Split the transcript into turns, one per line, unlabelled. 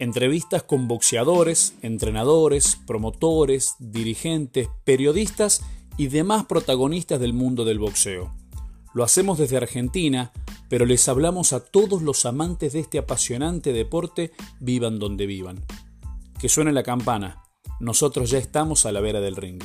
Entrevistas con boxeadores, entrenadores, promotores, dirigentes, periodistas y demás protagonistas del mundo del boxeo. Lo hacemos desde Argentina, pero les hablamos a todos los amantes de este apasionante deporte, vivan donde vivan. Que suene la campana, nosotros ya estamos a la vera del ring.